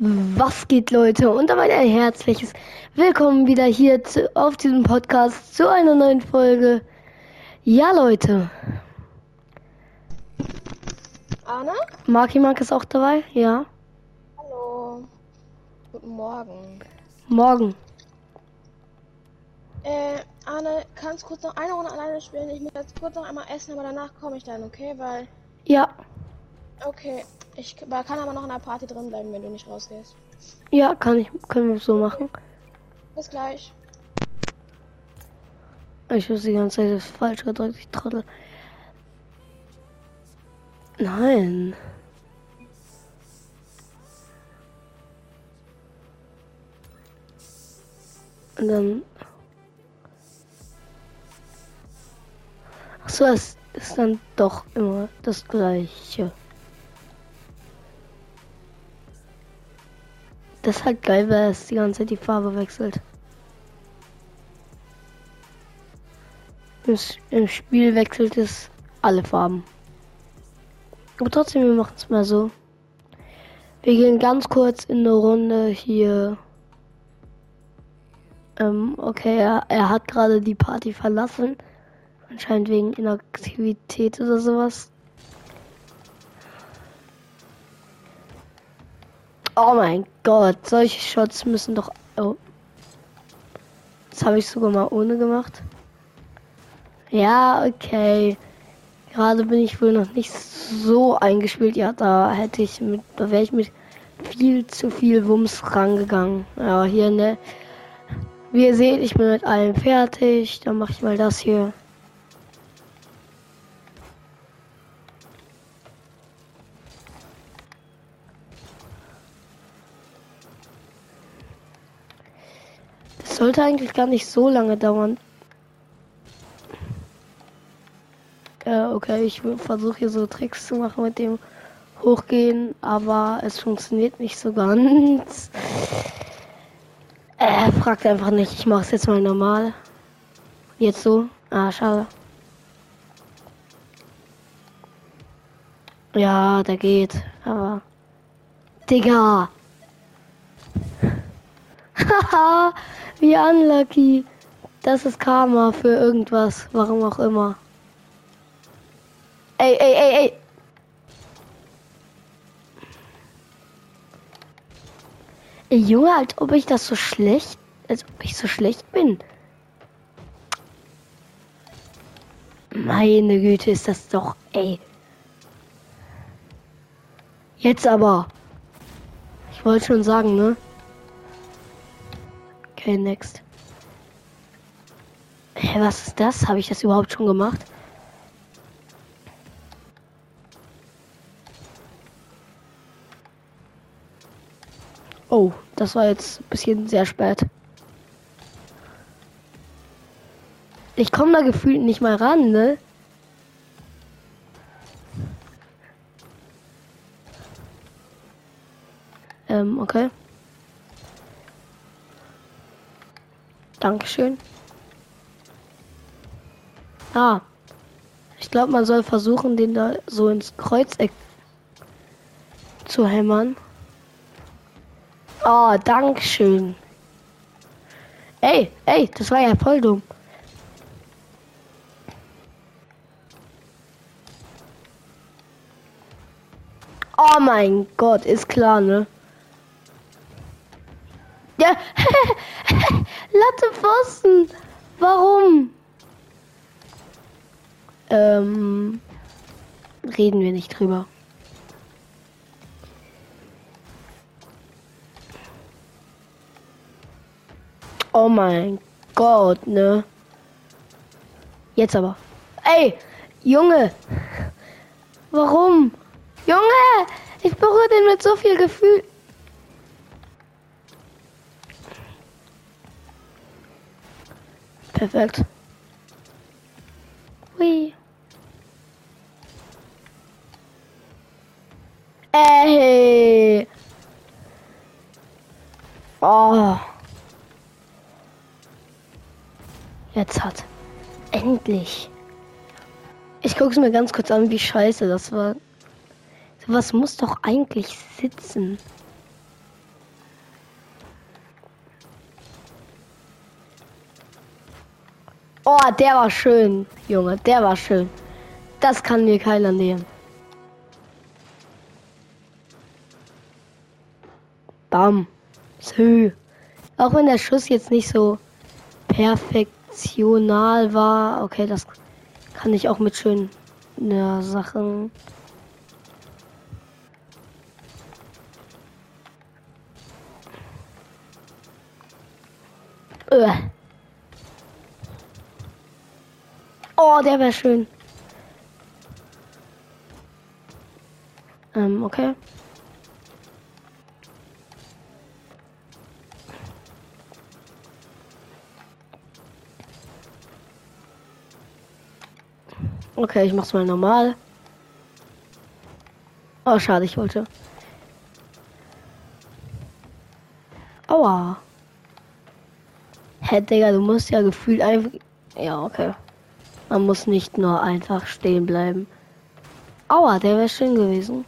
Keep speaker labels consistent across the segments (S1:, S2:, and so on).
S1: Was geht, Leute? Und damit ein herzliches Willkommen wieder hier zu, auf diesem Podcast zu einer neuen Folge. Ja, Leute.
S2: Arne?
S1: Marki Mark ist auch dabei? Ja.
S2: Hallo. Guten Morgen.
S1: Morgen.
S2: Äh, Arne, kannst kurz noch eine Runde alleine spielen? Ich muss jetzt kurz noch einmal essen, aber danach komme ich dann, okay? Weil,
S1: Ja.
S2: okay, ich man kann aber noch in der Party drin bleiben, wenn du nicht rausgehst.
S1: Ja, kann ich, können wir so machen.
S2: Bis gleich.
S1: Ich muss die ganze Zeit das falsch gedrückt, ich trottel. Nein. Und dann. Achso, es ist dann doch immer das gleiche. Das ist halt geil, weil es die ganze Zeit die Farbe wechselt. Im, Spiel wechselt es alle Farben. Aber trotzdem, wir machen es mal so. Wir gehen ganz kurz in eine Runde hier. Ähm, okay, er, er hat gerade die Party verlassen. Anscheinend wegen Inaktivität oder sowas. Oh mein Gott, solche Shots müssen doch. Oh. Das habe ich sogar mal ohne gemacht. Ja, okay. Gerade bin ich wohl noch nicht so eingespielt. Ja, da hätte ich mit, da wäre ich mit viel zu viel Wumms rangegangen. Ja, hier, ne. Wie ihr seht, ich bin mit allem fertig. Dann mache ich mal das hier. Das sollte eigentlich gar nicht so lange dauern. Äh, okay, ich versuche hier so Tricks zu machen mit dem Hochgehen, aber es funktioniert nicht so ganz. Er fragt einfach nicht, ich mache es jetzt mal normal. Jetzt so. Ah, schade. Ja, der geht, aber. Digga! Haha, wie unlucky. Das ist Karma für irgendwas, warum auch immer. Ey, ey, ey, ey. Ey, Junge, als ob ich das so schlecht, als ob ich so schlecht bin. Meine Güte, ist das doch, ey. Jetzt aber. Ich wollte schon sagen, ne? Okay, next. Hä, was ist das? Habe ich das überhaupt schon gemacht? Oh, das war jetzt ein bisschen sehr spät. Ich komme da gefühlt nicht mal ran, ne? Ähm, okay. Dankeschön. Ah. Ich glaube, man soll versuchen, den da so ins Kreuzeck zu hämmern. Oh, Dankeschön. Ey, ey, das war ja voll dumm. Oh mein Gott, ist klar, ne? Ja, Latte Pfosten. Warum? Ähm, reden wir nicht drüber. Oh mein Gott, ne? Jetzt aber. Ey, Junge! Warum? Junge! Ich berühre den mit so viel Gefühl. Perfekt. Hui. Ey! Oh. Jetzt hat. Endlich. Ich gucke es mir ganz kurz an, wie scheiße das war. Was muss doch eigentlich sitzen? Oh, der war schön, Junge, der war schön. Das kann mir keiner nehmen. Bam. So. Auch wenn der Schuss jetzt nicht so perfektional war. Okay, das kann ich auch mit schönen ja, Sachen. Äh. Oh, der wäre schön. Ähm, okay. Okay, ich mach's mal normal. Oh, schade, ich wollte. Aua. Hä, Digga, du musst ja gefühlt einfach. Ja, okay. Man muss nicht nur einfach stehen bleiben. Aua, der wäre schön gewesen.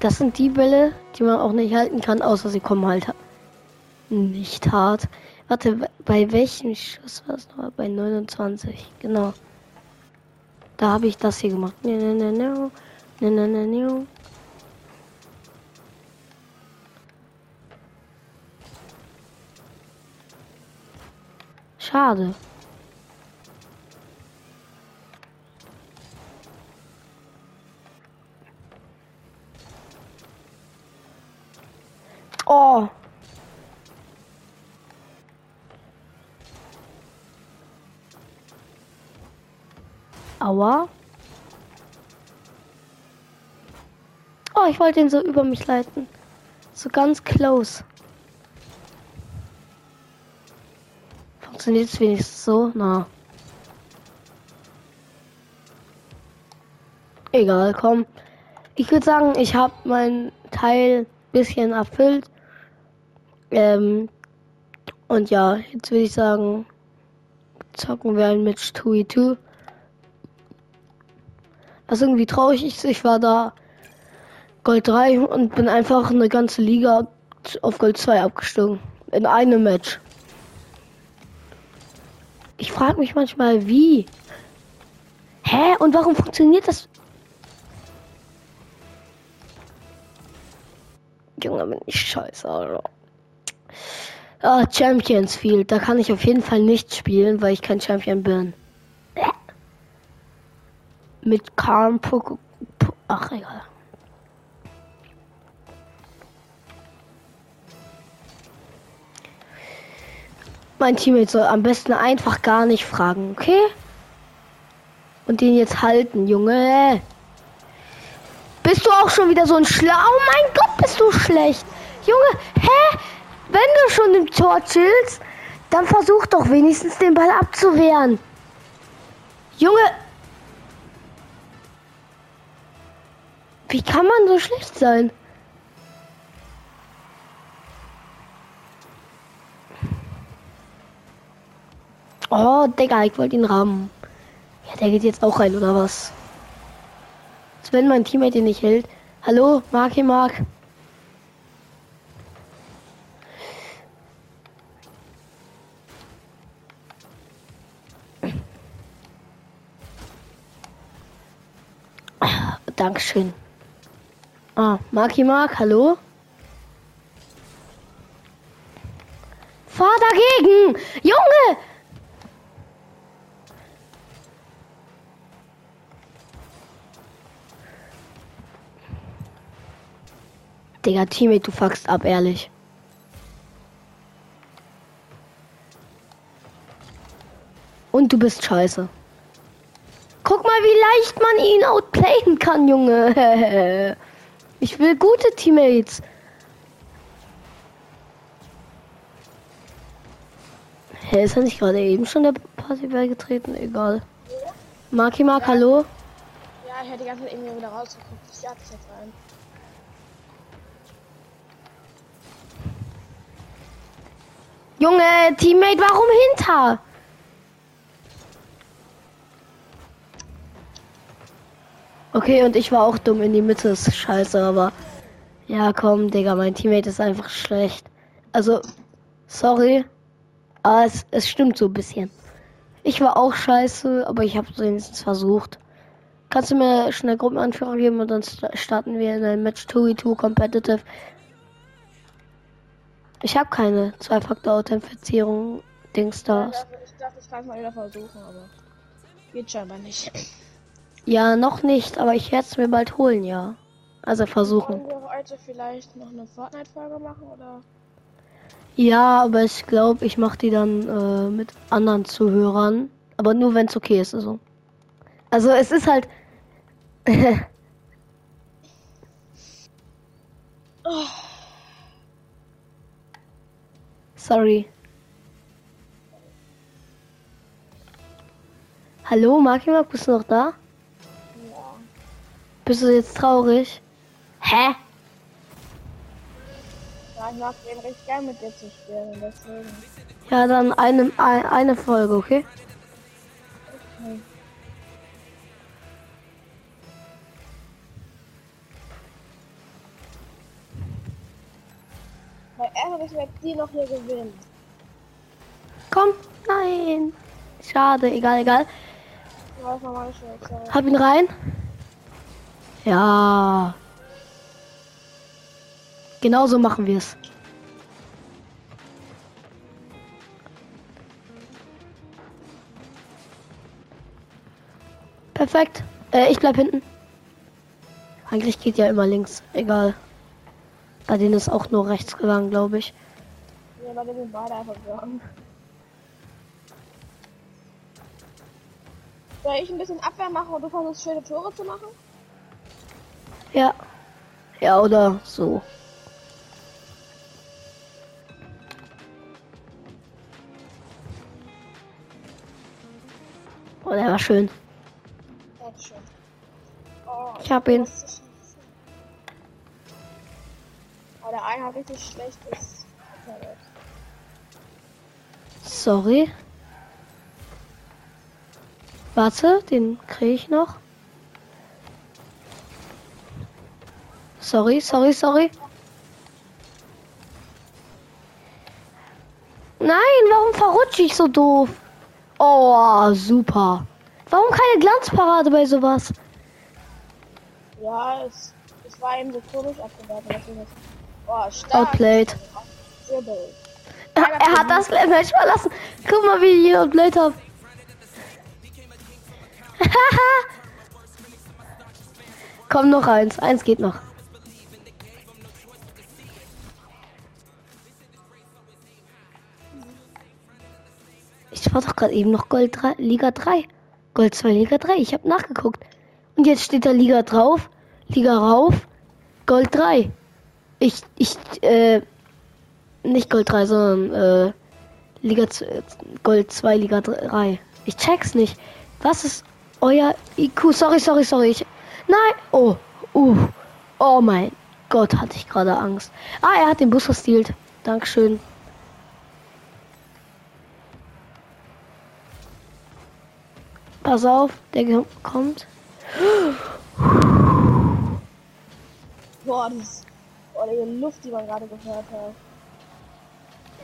S1: Das sind die Bälle, die man auch nicht halten kann, außer sie kommen halt nicht hart. Warte, bei welchem Schuss war es noch? Bei 29, genau. Da habe ich das hier gemacht. Ne, ne, ne, ne, ne, ne, ne, ne. Schade. Oh. Aua. Oh, ich wollte ihn so über mich leiten. So ganz close. Funktioniert es wenigstens so? Na. Egal, komm. Ich würde sagen, ich habe mein Teil bisschen erfüllt. Ähm, und ja, jetzt würde ich sagen, zocken wir ein Match 2 was irgendwie traurig ist, ich war da Gold 3 und bin einfach eine ganze Liga auf Gold 2 abgestiegen. In einem Match. Ich frage mich manchmal, wie. Hä? Und warum funktioniert das? Junge, bin ich scheiße, Alter. Ah, Champions Field. Da kann ich auf jeden Fall nicht spielen, weil ich kein Champion bin mit Pok Ach, egal. Mein Teammate soll am besten einfach gar nicht fragen, okay? Und den jetzt halten, Junge. Bist du auch schon wieder so ein Schlau? Oh mein Gott, bist du schlecht. Junge, hä? Wenn du schon im Tor chillst, dann versuch doch wenigstens den Ball abzuwehren. Junge, Wie kann man so schlecht sein? Oh, Digga, ich wollte ihn rammen. Ja, der geht jetzt auch rein, oder was? Als wenn mein Teammate ihn nicht hält. Hallo, Marki Mark. Dankeschön. Ah, Marki Mark, hallo? Fahr dagegen! Junge! Digga, Teammate, du fuckst ab, ehrlich. Und du bist scheiße. Guck mal, wie leicht man ihn outplayen kann, Junge. Ich will gute Teammates. Hä, ist er nicht gerade eben schon der Party beigetreten? Egal. Marki Mark, hallo?
S2: Ja, ich hätte die ganze Zeit irgendwie wieder rausgeguckt. Ich jag jetzt rein.
S1: Junge, Teammate, warum hinter? Okay, und ich war auch dumm in die Mitte, ist scheiße, aber ja, komm, Digga, mein Teammate ist einfach schlecht. Also, Sorry. Aber es, es stimmt so ein bisschen. Ich war auch scheiße, aber ich habe es wenigstens versucht. Kannst du mir schnell Gruppenanführer geben und dann starten wir in ein Match 2v2 Competitive. Ich habe keine Zwei-Faktor-Authentifizierung Dings da.
S2: Ja, ich dachte, ich kann es mal wieder versuchen, aber geht scheinbar nicht.
S1: Ja, noch nicht, aber ich werde es mir bald holen, ja. Also versuchen.
S2: Wollen wir heute vielleicht noch eine Fortnite-Folge machen, oder?
S1: Ja, aber ich glaube, ich mache die dann äh, mit anderen Zuhörern. Aber nur wenn es okay ist, also. Also es ist halt.
S2: Oh,
S1: Sorry. Hallo, Markimak, bist du noch da?
S2: ja.
S1: Bist du jetzt traurig? Hä?
S2: Ja, ich mag den recht gern mit dir zu spielen, deswegen.
S1: Ja, dann eine, ein- eine Folge, okay?
S2: Okay. Weil erst wird die noch hier gewinnen.
S1: Komm, nein. Schade, egal, egal.
S2: Nicht.
S1: Hab ihn rein. Ja. Genauso machen wir es. Perfekt. Äh, ich bleib hinten. Eigentlich geht ja immer links. Egal. Bei denen ist auch nur rechts gegangen, glaube ich.
S2: Ja, bei denen sind beide einfach gegangen. Soll ich ein bisschen Abwehr machen und du versuchst schöne Tore zu machen?
S1: Ja. Ja, oder so. Oh, der war schön.
S2: Dankeschön. Oh,
S1: Ich hab ihn.
S2: muss der eine hat richtig schlechtes Internet.
S1: Sorry. Warte, den kriege ich noch. Sorry, sorry, sorry. Nein, warum verrutsche ich so doof? Oh, super. Warum keine Glanzparade bei sowas?
S2: Ja, es, es war eben so komisch abgewertet. Oh.
S1: Outplayed. Er, er hat das Match verlassen. Guck mal, wie ich hier Blade hab. Komm, noch eins. Eins geht noch. Ich war doch gerade eben noch Gold 3, Liga 3. Gold 2, Liga 3. Ich habe nachgeguckt. Und jetzt steht da Liga drauf, Liga rauf, Gold 3. Ich, ich, äh, nicht Gold 3, sondern äh, Liga äh, Gold 2, Liga 3. Ich check's nicht. Was ist euer IQ? Sorry, sorry, sorry. Ich, nein. Oh, uh. Oh mein Gott, hatte ich gerade Angst. Ah, er hat den Bus gestealt. Dankeschön. Pass auf, der kommt.
S2: Boah, das Boah, die Luft, die man gerade gehört hat.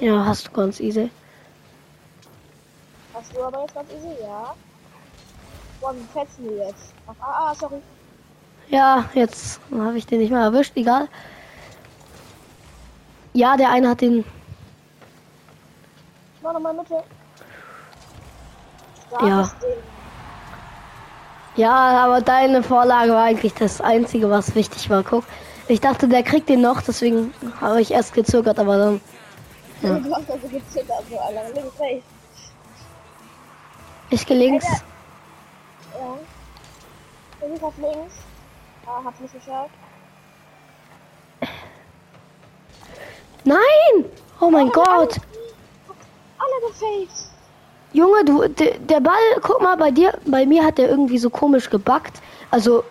S1: Ja, hast du ganz easy.
S2: Hast du aber jetzt ganz easy, ja? Boah, wie fetzen die jetzt? Ach, ah, ah, sorry.
S1: Ja, jetzt habe ich den nicht mehr erwischt. Egal. Ja, der eine hat den.
S2: Mach nochmal Mitte.
S1: Ja.
S2: Starkes Ding.
S1: Ja, aber deine Vorlage war eigentlich das Einzige, was wichtig war. Guck, ich dachte, der kriegt den noch, deswegen habe ich erst gezögert, aber dann. Ja.
S2: Du hast also. Links, rechts.
S1: Ich geh links.
S2: Alter. Ja. Versuch auf links. Ah, hab's nicht geschafft.
S1: Nein! Oh mein Gott!
S2: Alle gefaked.
S1: Junge, du, de, der Ball, guck mal, bei dir, bei mir hat der irgendwie so komisch gebackt. Also,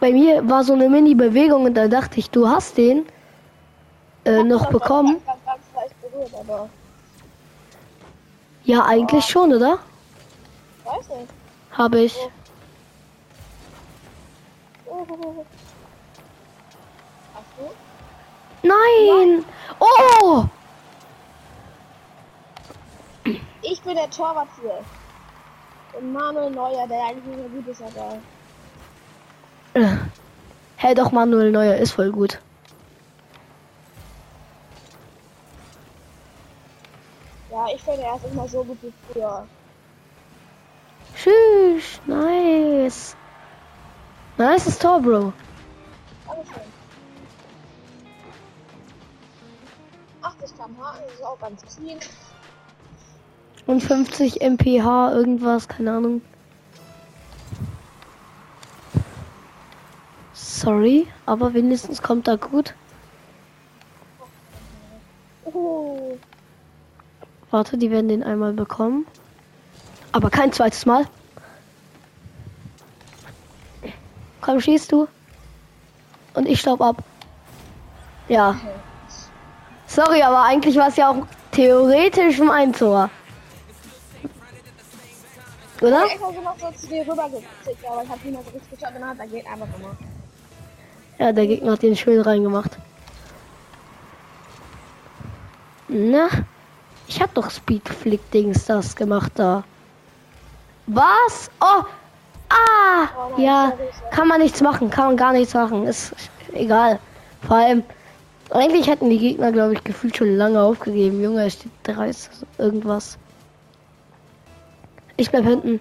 S1: bei mir war so eine Mini-Bewegung und da dachte ich, du hast den äh, noch bekommen.
S2: Berührt.
S1: Ja, eigentlich schon, oder?
S2: Weiß nicht.
S1: Habe ich.
S2: Oh?
S1: Nein! Oh!
S2: bin der Torwart hier. Und Manuel Neuer, der eigentlich nicht so gut ist, aber.
S1: Hä, hey, doch, Manuel Neuer ist voll gut.
S2: Ja, ich finde, er ist immer so gut wie früher.
S1: Tschüss, nice. Nice Tor, Bro.
S2: Dankeschön. 80 km/h ist auch ganz clean.
S1: Und 50 mph, irgendwas, keine Ahnung. Sorry, aber wenigstens kommt er gut.
S2: Oh,
S1: Warte, die werden den einmal bekommen. Aber kein zweites Mal. Komm, schießt du. Und ich staub ab. Ja. Sorry, aber eigentlich war es ja auch theoretisch ein Tor. Oder?
S2: Ich habe noch so zu dir rübergeklickt, aber ich habe nicht mehr so richtig geschaut, dann hat er geht einfach immer.
S1: Ja, der Gegner hat den schön reingemacht. Na, ich hab doch Speedflick-Dings das gemacht da. Was? Oh! Ah! Ja, kann man nichts machen, kann man gar nichts machen. Ist egal. Vor allem, eigentlich hätten die Gegner, glaube ich, gefühlt schon lange aufgegeben. Junge, es steht 30 irgendwas. Ich bleib hinten.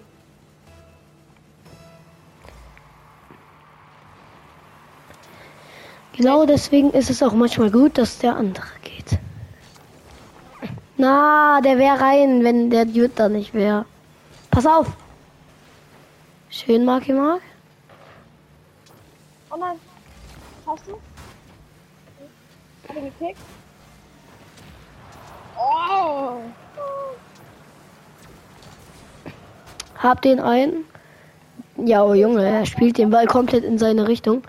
S1: Genau deswegen ist es auch manchmal gut, dass der andere geht. Na, der wäre rein, wenn der Dude da nicht wäre. Pass auf! Schön, Marky Mark.
S2: Oh nein. Hast du? Hab ihn gekickt? Oh!
S1: Hab den einen. Ja, oh Junge, er spielt den Ball komplett in seine Richtung.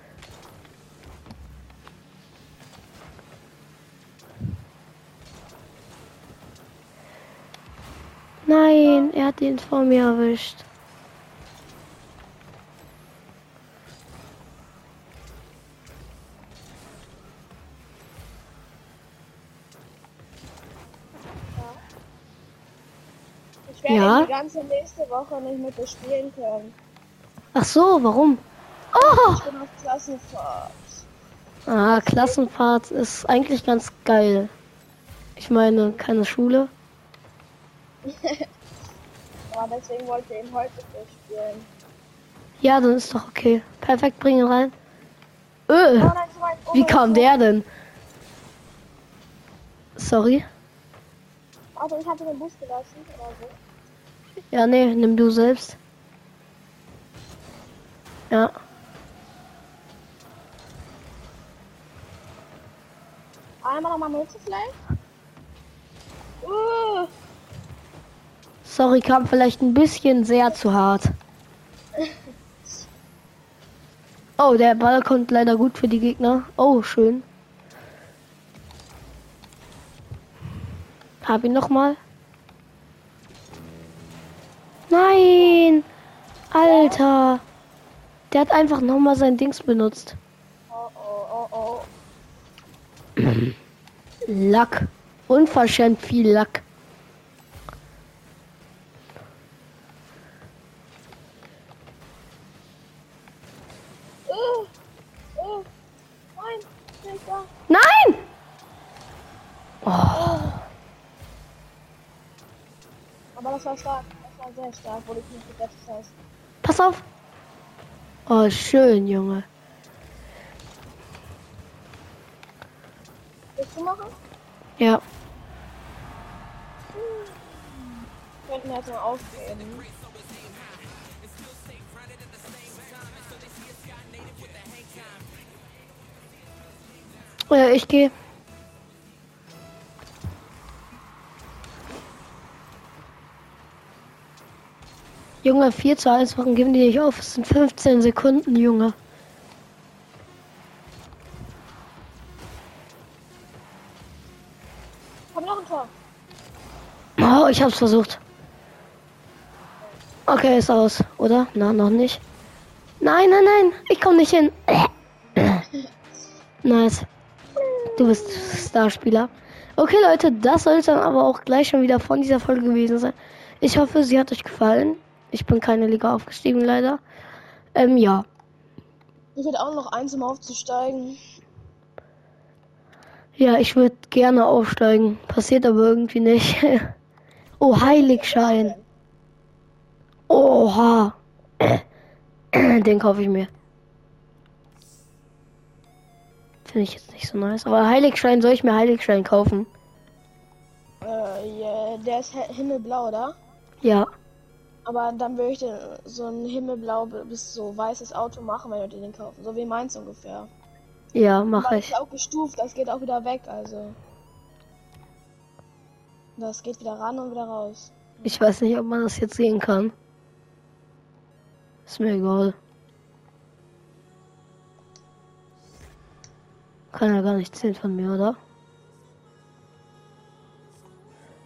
S1: Nein, er hat den vor mir erwischt.
S2: Ich werde
S1: Ja?
S2: die ganze nächste Woche nicht mit dir spielen können.
S1: Ach so, warum? Oh!
S2: Ich bin auf Klassenfahrt.
S1: Ah, Klassenfahrt ist eigentlich ganz geil. Ich meine, keine Schule.
S2: Aber deswegen wollte ich ihn heute durchspielen.
S1: Ja, dann ist doch okay. Perfekt, bring ihn rein. Öh,
S2: Oh
S1: wie kam der denn? Sorry.
S2: Also ich hatte den Bus gelassen oder so.
S1: Ja, nee, nimm du selbst. Ja.
S2: Einmal nochmal Mütze vielleicht? Uh,
S1: Sorry, kam vielleicht ein bisschen sehr zu hart. Oh, der Ball kommt leider gut für die Gegner. Oh, schön. Hab ihn noch mal. Nein! Alter! Der hat einfach noch mal sein Dings benutzt.
S2: oh, oh, oh, oh.
S1: Lack. Unverschämt viel Lack.
S2: Uh, uh, nein, nicht da.
S1: Nein! Oh,
S2: Aber das war stark. Das stark, wo du nicht gesetzt hast.
S1: pass auf. Oh, schön, Junge.
S2: Willst du machen?
S1: Ja.
S2: Könnten wir jetzt mal aufgeben.
S1: Äh, ich gehe. Junge, 4 zu 1, warum geben die nicht auf? Es sind 15 Sekunden, Junge.
S2: Komm noch ein Tor.
S1: Oh, ich hab's versucht. Okay, ist aus, oder? Na, noch nicht. Nein, nein, nein, ich komm nicht hin. nice. Du bist Starspieler. Okay, Leute, das soll es dann aber auch gleich schon wieder von dieser Folge gewesen sein. Ich hoffe, sie hat euch gefallen. Ich bin keine Liga aufgestiegen, leider. Ähm, ja.
S2: Ich hätte auch noch eins, um aufzusteigen.
S1: Ja, ich würde gerne aufsteigen. Passiert aber irgendwie nicht. oh, Heiligschein. Oha. Den kaufe ich mir. Finde ich jetzt nicht so nice. Aber Heiligschein, soll ich mir Heiligschein kaufen?
S2: Äh, yeah, der ist himmelblau, oder?
S1: Ja.
S2: Aber dann würde ich den, so ein himmelblau bis so weißes Auto machen, wenn wir den kaufen. So wie meins ungefähr.
S1: Ja, mache
S2: das
S1: ich.
S2: ist auch gestuft, das geht auch wieder weg, also. Das geht wieder ran und wieder raus.
S1: Ich weiß nicht, ob man das jetzt sehen kann. Ist mir egal. Kann ja gar nicht sehen von mir, oder?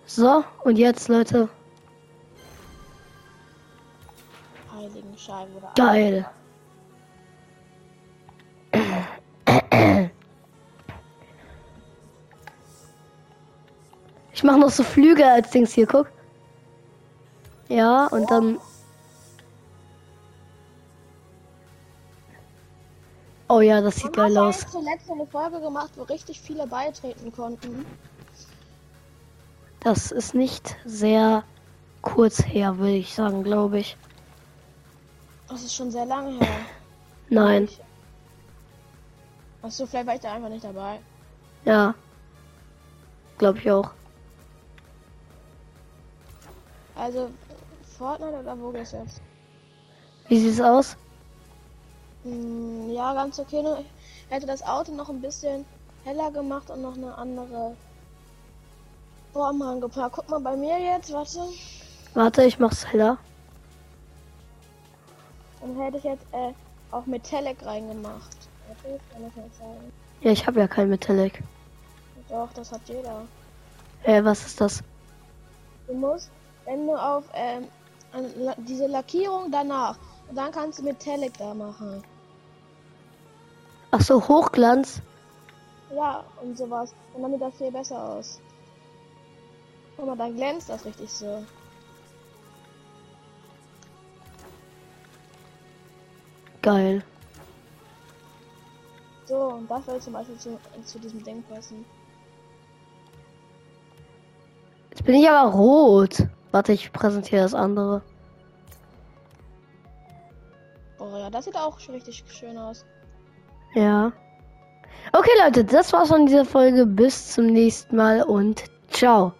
S1: So, und jetzt, Leute.
S2: Schein oder
S1: Geil. Ich mache noch so Flüge als Dings hier, guck. Ja, und dann. Oh ja, das sieht geil aus.
S2: eigentlich zuletzt eine Folge gemacht, wo richtig viele beitreten konnten.
S1: Das ist nicht sehr kurz her, würde ich sagen, glaube ich.
S2: Das ist schon sehr lange her.
S1: Nein,
S2: Achso, vielleicht war ich da einfach nicht dabei.
S1: ja. Glaube ich auch.
S2: Also, Fortnite oder wo geht's jetzt?
S1: Wie sieht's aus?
S2: Hm, ja, ganz okay. Nur ich hätte das Auto noch ein bisschen heller gemacht und noch eine andere Form angepackt. Guck mal bei mir jetzt, warte.
S1: Warte, ich mach's heller.
S2: Dann hätte ich jetzt äh, auch Metallic reingemacht.
S1: Ja, ich habe ja kein Metallic.
S2: Doch, das hat jeder.
S1: Äh, was ist das?
S2: Du musst, wenn du auf ähm, an, La- diese Lackierung danach, und dann kannst du Metallic da machen.
S1: Ach so, Hochglanz.
S2: Ja, und sowas. Und dann sieht das viel besser aus. Guck mal, dann glänzt das richtig so.
S1: Geil.
S2: So, und das würde zum Beispiel zu, zu diesem Ding passen.
S1: Jetzt bin ich aber rot. Warte, ich präsentiere das andere.
S2: Oh ja, das sieht auch schon richtig schön aus.
S1: Ja. Okay, Leute, das war's von dieser Folge. Bis zum nächsten Mal und ciao.